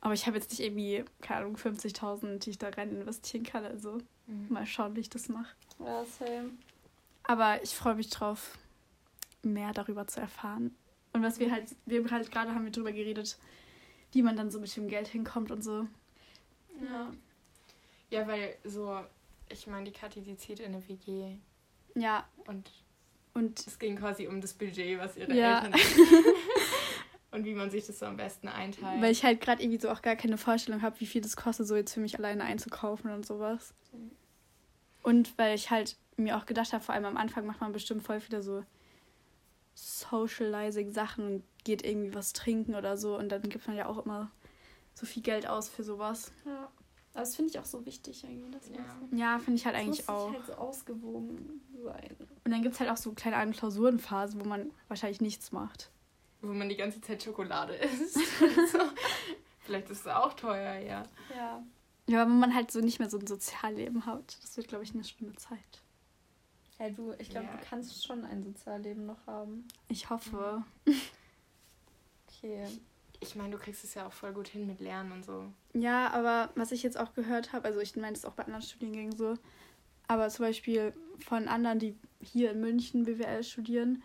S1: Aber ich habe jetzt nicht irgendwie, keine Ahnung, 50.000, die ich da rein investieren kann. Also mal schauen, wie ich das mache.
S2: Ja, same.
S1: Aber ich freue mich drauf, mehr darüber zu erfahren. Und was wir halt, wir halt gerade haben wir drüber geredet, wie man dann so mit dem Geld hinkommt und so.
S3: Ja. Ja, weil so, ich meine, die Kathi, die zieht in eine WG
S1: Ja,
S3: und
S1: und
S3: es ging quasi um das Budget, was ihre
S1: Ja.
S3: Eltern und wie man sich das so am besten einteilt.
S1: weil ich halt gerade irgendwie so auch gar keine Vorstellung habe, wie viel das kostet, so jetzt für mich alleine einzukaufen und sowas. Und weil ich halt mir auch gedacht habe, vor allem am Anfang macht man bestimmt voll viele so Socializing-Sachen und geht irgendwie was trinken oder so. Und dann gibt man ja auch immer so viel Geld aus für sowas.
S2: Ja. Aber das finde ich auch so wichtig eigentlich. Dass man
S3: Ja.
S1: Ja, finde ich halt
S2: Es
S1: eigentlich
S2: muss
S1: auch.
S2: halt so ausgewogen sein.
S1: Und dann gibt es halt auch so kleine eigene Klausurenphasen, wo man wahrscheinlich nichts macht.
S3: wo man die ganze Zeit Schokolade isst. so. Vielleicht ist es auch teuer, ja.
S2: Ja.
S1: Ja, aber wenn man halt so nicht mehr so ein Sozialleben hat, das wird, glaube ich, eine schlimme Zeit.
S2: Ja, du, ich glaube,
S3: Ja.
S2: du kannst schon ein Sozialleben noch haben.
S1: Ich hoffe.
S2: Okay.
S3: Ich meine, du kriegst es ja auch voll gut hin mit Lernen und so.
S1: Ja, aber was ich jetzt auch gehört habe, also ich meine es auch bei anderen Studiengängen so, aber zum Beispiel von anderen, die hier in München BWL studieren,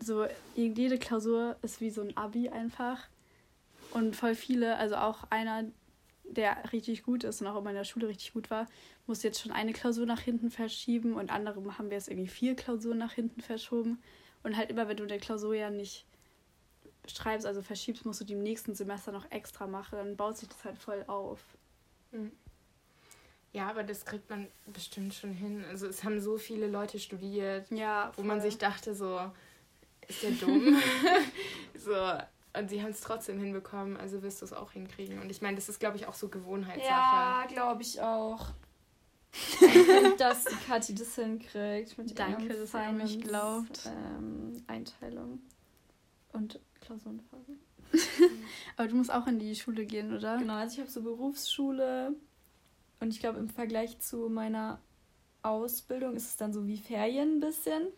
S1: so jede Klausur ist wie so ein Abi einfach. Und voll viele, also auch einer, der richtig gut ist und auch immer in der Schule richtig gut war, muss jetzt schon eine Klausur nach hinten verschieben und andere haben wir jetzt irgendwie vier Klausuren nach hinten verschoben. Und halt immer, wenn du der Klausur ja nicht schreibst, also verschiebst, musst du die im nächsten Semester noch extra machen, dann baut sich das halt voll auf.
S3: Ja, aber das kriegt man bestimmt schon hin. Also es haben so viele Leute studiert,
S1: Ja,
S3: wo man sich dachte, so, ist der dumm? so, und sie haben es trotzdem hinbekommen, also wirst du es auch hinkriegen. Und ich meine, das ist, glaube ich, auch so Gewohnheitssache.
S2: Ja, glaube ich auch. dass die Kathi das hinkriegt. Mit
S1: Danke, dass ihr an mich glaubt.
S2: Ähm, Einteilung und Klausurenphase.
S1: Aber du musst auch in die Schule gehen, oder?
S2: Genau, also ich habe so Berufsschule und ich glaube im Vergleich zu meiner Ausbildung ist es dann so wie Ferien ein bisschen.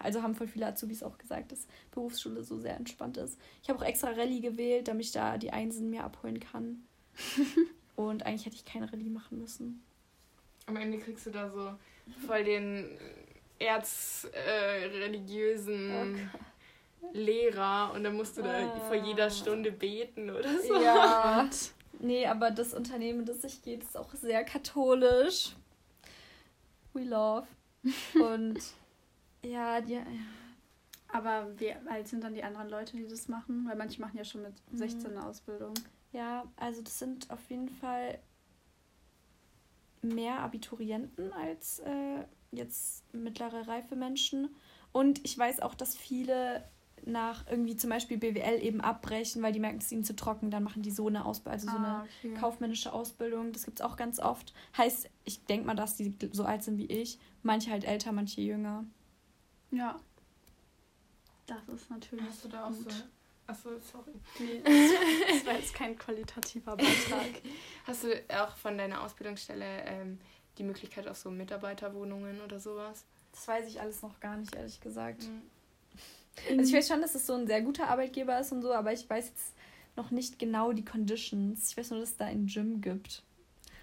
S2: Also haben voll viele Azubis auch gesagt, dass Berufsschule so sehr entspannt ist. Ich habe auch extra Rallye gewählt, damit ich da die Einsen mir abholen kann. und eigentlich hätte ich keine Rallye machen müssen.
S3: am Ende kriegst du da so voll den erzreligiösen äh, oh Lehrer und dann musst du da ah. vor jeder Stunde beten oder so. Ja.
S2: nee, aber das Unternehmen, das ich gehe, ist auch sehr katholisch. We love. Und ja, die. Ja.
S1: Aber wie alt sind dann die anderen Leute, die das machen? Weil manche machen ja schon mit 16 eine Ausbildung.
S2: Ja, also das sind auf jeden Fall mehr Abiturienten als äh, jetzt mittlere reife Menschen. Und ich weiß auch, dass viele nach irgendwie zum Beispiel BWL eben abbrechen, weil die merken, es ist ihnen zu trocken, dann machen die so eine Ausbildung, also so ah, eine okay. kaufmännische Ausbildung. Das gibt es auch ganz oft. Heißt, ich denke mal, dass die so alt sind wie ich. Manche halt älter, manche jünger.
S1: Ja. Das ist natürlich. Hast du da auch gut. so
S3: Achso, sorry.
S1: Nee, das war jetzt kein qualitativer Beitrag.
S3: Hast du auch von deiner Ausbildungsstelle ähm, die Möglichkeit auf so Mitarbeiterwohnungen oder sowas?
S2: Das weiß ich alles noch gar nicht, ehrlich gesagt. Mhm. Also ich weiß schon, dass es so ein sehr guter Arbeitgeber ist und so, aber ich weiß jetzt noch nicht genau die Conditions. Ich weiß nur, dass es da ein Gym gibt.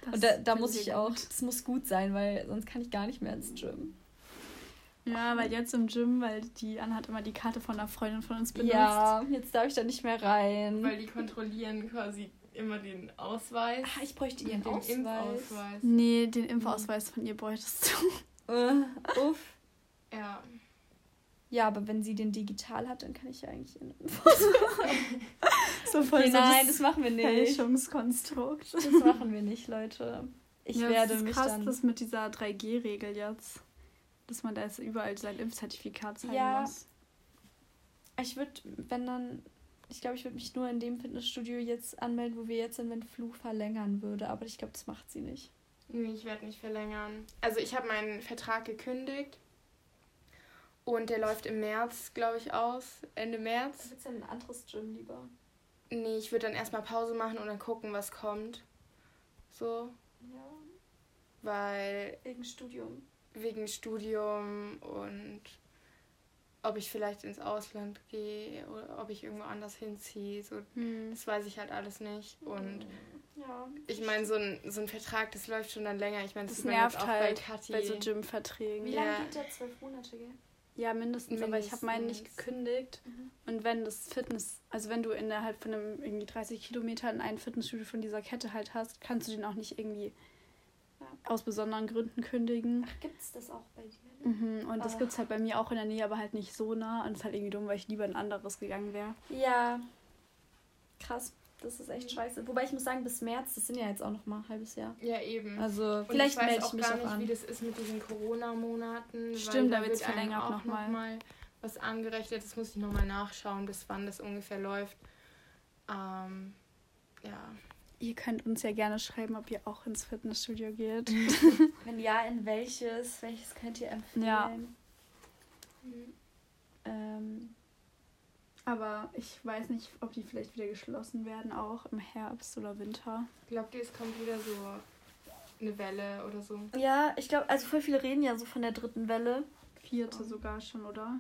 S2: Das und da, da muss ich auch, das muss gut sein, weil sonst kann ich gar nicht mehr ins Gym.
S1: Ja, weil jetzt im Gym, weil die Anna hat immer die Karte von einer Freundin von uns benutzt.
S2: Ja, jetzt darf ich da nicht mehr rein.
S3: Weil die kontrollieren quasi immer den Ausweis.
S2: Ach, ich bräuchte ihren den Ausweis. Impfausweis.
S1: Nee, den Impfausweis von ihr bräuchtest du. Uh, uff.
S2: Ja. Ja, aber wenn sie den digital hat, dann kann ich ja eigentlich ihren Impfausweis. so voll okay, so Nein, das machen wir nicht. Fälschungskonstrukt. Das machen wir nicht, Leute. Ich
S1: ja, werde das ist mich krass, dann... das mit dieser 3G-Regel jetzt dass man da jetzt überall sein Impfzertifikat zeigen ja, muss.
S2: Ich würde, wenn dann, ich glaube, ich würde mich nur in dem Fitnessstudio jetzt anmelden, wo wir jetzt sind, wenn Flu verlängern würde. Aber ich glaube, das macht sie nicht.
S3: Nee, ich werde nicht verlängern. Also ich habe meinen Vertrag gekündigt. Und der läuft im März, glaube ich, aus. Ende März.
S2: Willst du ein anderes Gym lieber?
S3: Nee, ich würde dann erstmal Pause machen und dann gucken, was kommt. So. Ja. Weil.
S2: Wegen Studium
S3: wegen Studium und ob ich vielleicht ins Ausland gehe oder ob ich irgendwo anders hinziehe. So, hm. Das weiß ich halt alles nicht. Und ja, ich meine, so ein, so ein Vertrag, das läuft schon dann länger. Ich meine, das, das nervt auch halt
S1: bei, bei so Gym-Verträgen.
S2: Wie lange ja. geht der? Zwölf Monate, gell?
S1: Ja, mindestens, mindestens. aber ich habe meinen nicht gekündigt. Mhm. Und wenn das Fitness, also wenn du innerhalb von einem irgendwie 30 Kilometern ein Fitnessstudio von dieser Kette halt hast, kannst du den auch nicht irgendwie aus besonderen Gründen kündigen.
S2: Ach, gibt es das auch bei
S1: dir? Ne? Mhm, und das gibt es halt bei mir auch in der Nähe, aber halt nicht so nah. Und es ist halt irgendwie dumm, weil ich lieber ein anderes gegangen wäre.
S2: Ja. Krass. Das ist echt scheiße. Wobei ich muss sagen, bis März, das sind ja jetzt auch noch mal ein halbes Jahr.
S3: Ja, eben.
S2: Also und vielleicht melde
S3: ich mich auch nicht, an. wie das ist mit diesen Corona-Monaten. Stimmt, da wird es verlängert auch noch mal. noch mal was angerechnet. Das muss ich noch mal nachschauen, bis wann das ungefähr läuft. Ähm, ja.
S1: Ihr könnt uns ja gerne schreiben, ob ihr auch ins Fitnessstudio geht.
S2: Wenn ja, in welches? Welches könnt ihr empfehlen? Ja.
S1: Mhm. Ähm, aber ich weiß nicht, ob die vielleicht wieder geschlossen werden, auch im Herbst oder Winter.
S3: Glaubt ihr, es kommt wieder so eine Welle oder so?
S2: Ja, ich glaube, also voll viele reden ja so von der dritten Welle.
S1: Vierte so. sogar schon, oder?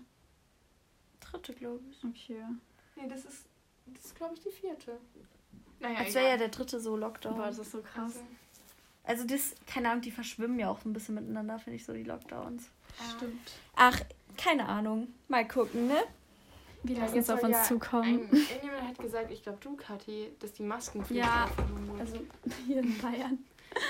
S2: Dritte, glaube ich.
S1: Okay.
S3: Nee, das ist, das ist glaube ich, die vierte.
S2: Naja, Als wäre ja der dritte so Lockdown.
S1: Boah, das ist so krass.
S2: Also das, keine Ahnung, die verschwimmen ja auch so ein bisschen miteinander, finde ich so, die Lockdowns.
S1: Stimmt.
S2: Ach, keine Ahnung. Mal gucken, ne?
S1: Wie lange es auf uns ja zukommen.
S3: Ein, irgendjemand hat gesagt, ich glaube du, Kathi, dass die Maskenpflicht
S1: Ja, also hier in Bayern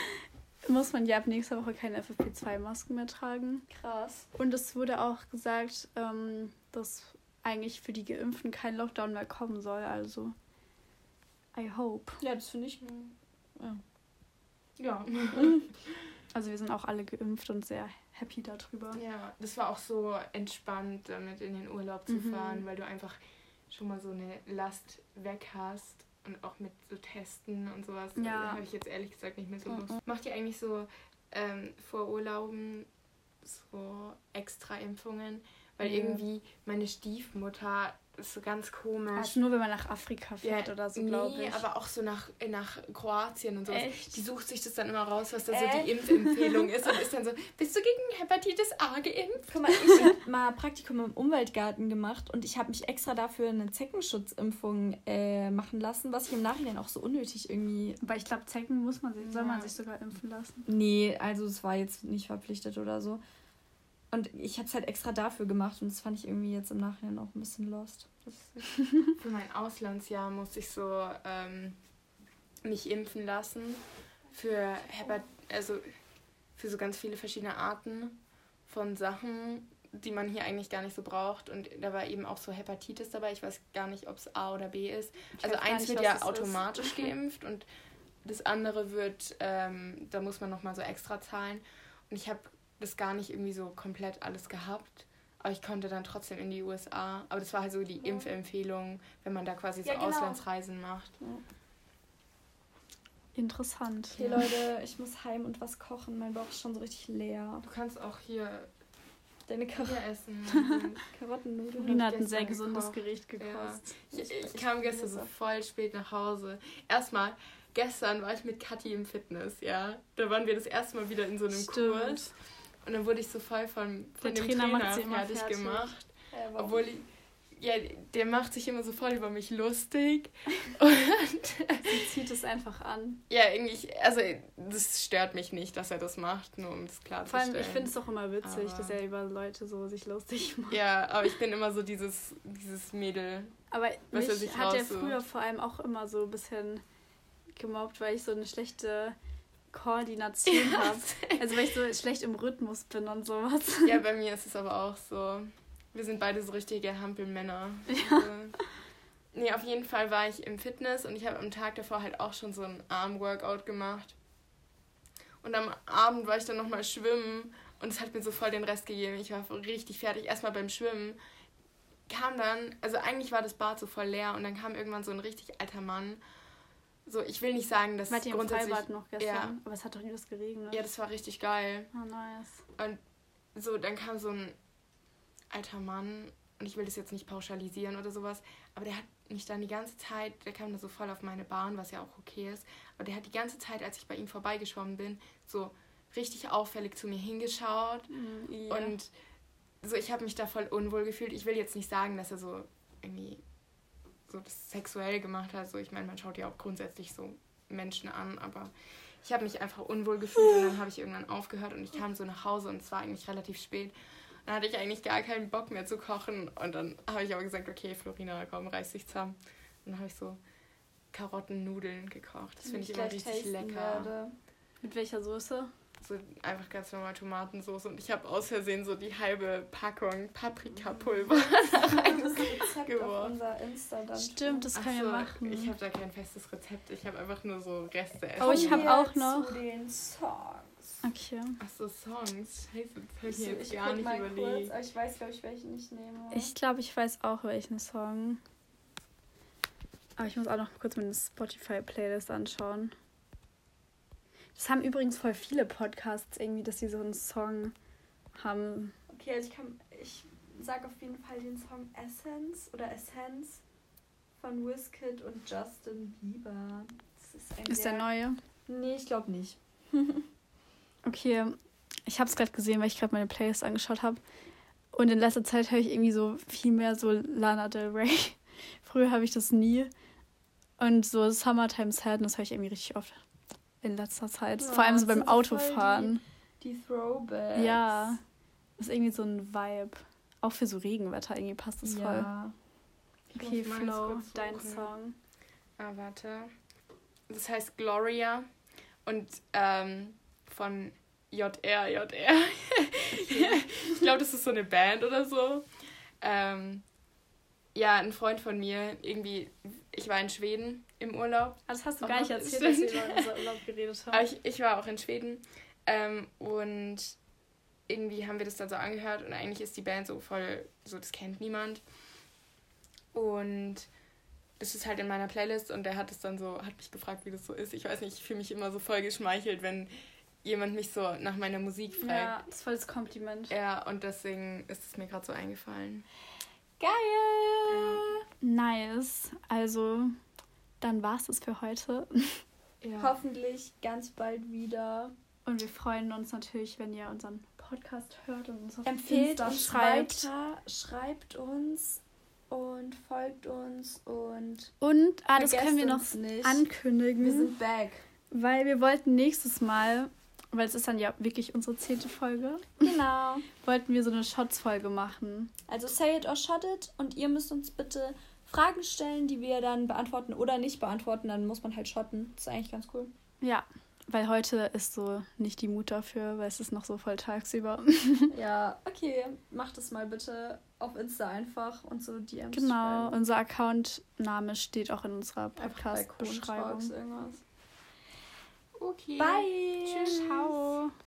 S1: muss man ja ab nächster Woche keine FFP2-Masken mehr tragen.
S2: Krass.
S1: Und es wurde auch gesagt, ähm, dass eigentlich für die Geimpften kein Lockdown mehr kommen soll. Also I hope.
S2: Ja, das finde ich.
S3: Ja. ja.
S1: also wir sind auch alle geimpft und sehr happy darüber.
S3: Ja, das war auch so entspannt, damit in den Urlaub zu mhm. fahren, weil du einfach schon mal so eine Last weg hast und auch mit so Testen und sowas. Ja. habe ich jetzt ehrlich gesagt nicht mehr so Lust. Mhm. Macht ihr eigentlich so ähm, vor Urlauben so extra Impfungen? Weil mhm. irgendwie meine Stiefmutter ist so ganz komisch.
S1: Also nur wenn man nach Afrika fährt ja, oder so, glaube
S3: nee,
S1: ich.
S3: aber auch so nach, nach Kroatien und so.
S1: Echt?
S3: Die sucht sich das dann immer raus, was da so die Impfempfehlung ist und ist dann so, bist du gegen Hepatitis A geimpft?
S2: Guck mal, ich habe mal Praktikum im Umweltgarten gemacht und ich habe mich extra dafür eine Zeckenschutzimpfung äh, machen lassen, was ich im Nachhinein auch so unnötig irgendwie...
S1: Aber ich glaube, Zecken muss man sich, soll man sich sogar impfen lassen.
S2: Nee, also es war jetzt nicht verpflichtet oder so. Und ich habe es halt extra dafür gemacht und das fand ich irgendwie jetzt im Nachhinein auch ein bisschen lost.
S3: Für mein Auslandsjahr musste ich so ähm, mich impfen lassen für Hepat also für so ganz viele verschiedene Arten von Sachen, die man hier eigentlich gar nicht so braucht. Und da war eben auch so Hepatitis dabei. Ich weiß gar nicht, ob es A oder B ist. Ich also eins nicht, wird ja automatisch ist. geimpft und das andere wird, ähm, da muss man nochmal so extra zahlen. Und ich habe das gar nicht irgendwie so komplett alles gehabt. Aber ich konnte dann trotzdem in die USA. Aber das war halt so die ja. Impfempfehlung, wenn man da quasi so ja, genau. Auslandsreisen macht. Ja.
S1: Interessant.
S2: Okay, Leute, ich muss heim und was kochen. Mein Bauch ist schon so richtig leer.
S3: Du kannst auch hier
S2: deine Karotten
S3: essen.
S2: Karottennudeln.
S1: Nina hat ein sehr gesundes gekocht. Gericht gekocht.
S3: Ich, ich, kam gestern so voll spät nach Hause. Erstmal, gestern war ich mit Kathi im Fitness, ja. Da waren wir das erste Mal wieder in so einem Stimmt. Kurs. Und dann wurde ich so voll von, von dem Trainer, Trainer fertig, fertig, gemacht. Ja, obwohl ich, ja, der macht sich immer so voll über mich lustig. Und
S1: Sie zieht es einfach an.
S3: Ja, irgendwie, also das stört mich nicht, dass er das macht, nur um es klarzustellen.
S1: Vor allem, ich finde es doch immer witzig, aber dass er über Leute so sich lustig macht.
S3: Ja, aber ich bin immer so dieses, dieses Mädel.
S1: Aber mich hat er früher vor allem auch immer so ein bisschen gemobbt, weil ich so eine schlechte Koordination habe. Also weil ich so schlecht im Rhythmus bin und sowas.
S3: Ja, bei mir ist es aber auch so. Wir sind beide so richtige Hampelmänner. Ja. Also, nee, auf jeden Fall war ich im Fitness und ich habe am Tag davor halt auch schon so ein Arm-Workout gemacht. Und am Abend war ich dann nochmal schwimmen und es hat mir so voll den Rest gegeben. Ich war richtig fertig. Erstmal beim Schwimmen kam dann, also eigentlich war das Bad so voll leer und dann kam irgendwann so ein richtig alter Mann so, ich will nicht sagen, dass
S1: ihr im Freibad noch gestern? Ja. Aber es hat doch übelst geregnet.
S3: Ja, das war richtig geil.
S1: Oh, nice.
S3: Und so, dann kam so ein alter Mann, und ich will das jetzt nicht pauschalisieren oder sowas, aber der hat mich dann die ganze Zeit, der kam da so voll auf meine Bahn, was ja auch okay ist, aber der hat die ganze Zeit, als ich bei ihm vorbeigeschwommen bin, so richtig auffällig zu mir hingeschaut. Mm, yeah. Und so, ich habe mich da voll unwohl gefühlt. Ich will jetzt nicht sagen, dass er so irgendwie so das sexuell gemacht hat. So, ich meine, man schaut ja auch grundsätzlich so Menschen an, aber ich habe mich einfach unwohl gefühlt und dann habe ich irgendwann aufgehört und ich kam so nach Hause und es war eigentlich relativ spät. Dann hatte ich eigentlich gar keinen Bock mehr zu kochen und dann habe ich aber gesagt, okay, Florina, komm, reiß dich zusammen. Und dann habe ich so Karottennudeln gekocht. Das finde ich immer richtig lecker.
S1: Werde. Mit welcher Soße?
S3: So einfach ganz normal Tomatensauce und ich habe aus Versehen so die halbe Packung Paprikapulver da
S1: reingeworfen. Stimmt, das können so, wir machen.
S3: Ich habe da kein festes Rezept, ich habe einfach nur so Reste
S1: essen. Oh, ich habe auch noch.
S2: Zu den Songs.
S1: Okay.
S3: Achso, Songs. Scheiße, das habe ich
S2: jetzt gar nicht überlegt. Kurz, aber ich weiß, glaube ich, welchen ich nehme.
S1: Ich glaube, ich weiß auch welchen Song. Aber ich muss auch noch kurz meine Spotify-Playlist anschauen. Das haben übrigens voll viele Podcasts irgendwie, dass sie so einen Song haben.
S2: Okay, also ich kann. Ich sag auf jeden Fall den Song Essence oder Essence von Wizkid und Justin Bieber.
S1: Ist, ist der neue?
S2: Nee, ich glaube nicht.
S1: okay, ich habe es gerade gesehen, weil ich gerade meine Playlist angeschaut habe. Und in letzter Zeit höre ich irgendwie so viel mehr so Lana Del Rey. Früher habe ich das nie. Und so Summertime Sadness höre ich irgendwie richtig oft in letzter Zeit. Ja, Vor allem so beim Autofahren.
S2: Die, die Throwbacks.
S1: Ja. Das ist irgendwie so ein Vibe. Auch für so Regenwetter irgendwie passt das voll. Ja. Okay, Flo, dein Song.
S3: Ah, warte. Das heißt Gloria und ähm, von JR, JR. ich glaube, das ist so eine Band oder so. Ähm, ja, ein Freund von mir, irgendwie, ich war in Schweden im Urlaub.
S1: Ah, das hast du gar nicht erzählt, dass wir über unseren Urlaub geredet haben.
S3: Aber ich, ich war auch in Schweden ähm, und irgendwie haben wir das dann so angehört und eigentlich ist die Band so voll, so das kennt niemand. Und das ist halt in meiner Playlist und der hat es dann so, hat mich gefragt, wie das so ist. Ich weiß nicht, ich fühle mich immer so voll geschmeichelt, wenn jemand mich so nach meiner Musik fragt.
S1: Ja, das ist voll das Kompliment.
S3: Ja, und deswegen ist es mir gerade so eingefallen.
S2: Geil!
S1: Nice. Also, dann war es das für heute.
S2: Ja. Hoffentlich ganz bald wieder.
S1: Und wir freuen uns natürlich, wenn ihr unseren Podcast hört und uns auf
S2: Empfehlt Insta uns schreibt. weiter, schreibt uns und folgt uns und.
S1: Und, ah, das können wir noch
S2: nicht.
S1: ankündigen.
S2: Wir sind back.
S1: Weil wir wollten nächstes Mal, weil es ist dann ja wirklich unsere zehnte Folge.
S2: Genau.
S1: wollten wir so eine Shots-Folge machen.
S2: Also say it or shot it und ihr müsst uns bitte Fragen stellen, die wir dann beantworten oder nicht beantworten. Dann muss man halt shotten. Das ist eigentlich ganz cool.
S1: Ja, weil heute ist so nicht die Mut dafür, weil es ist noch so voll tagsüber.
S2: ja, okay. Macht es mal bitte auf Insta einfach und so
S1: DMs Genau, schreiben. unser Accountname steht auch in unserer Podcast-Beschreibung.
S2: Okay. Bye.
S1: Tschüss. Ciao.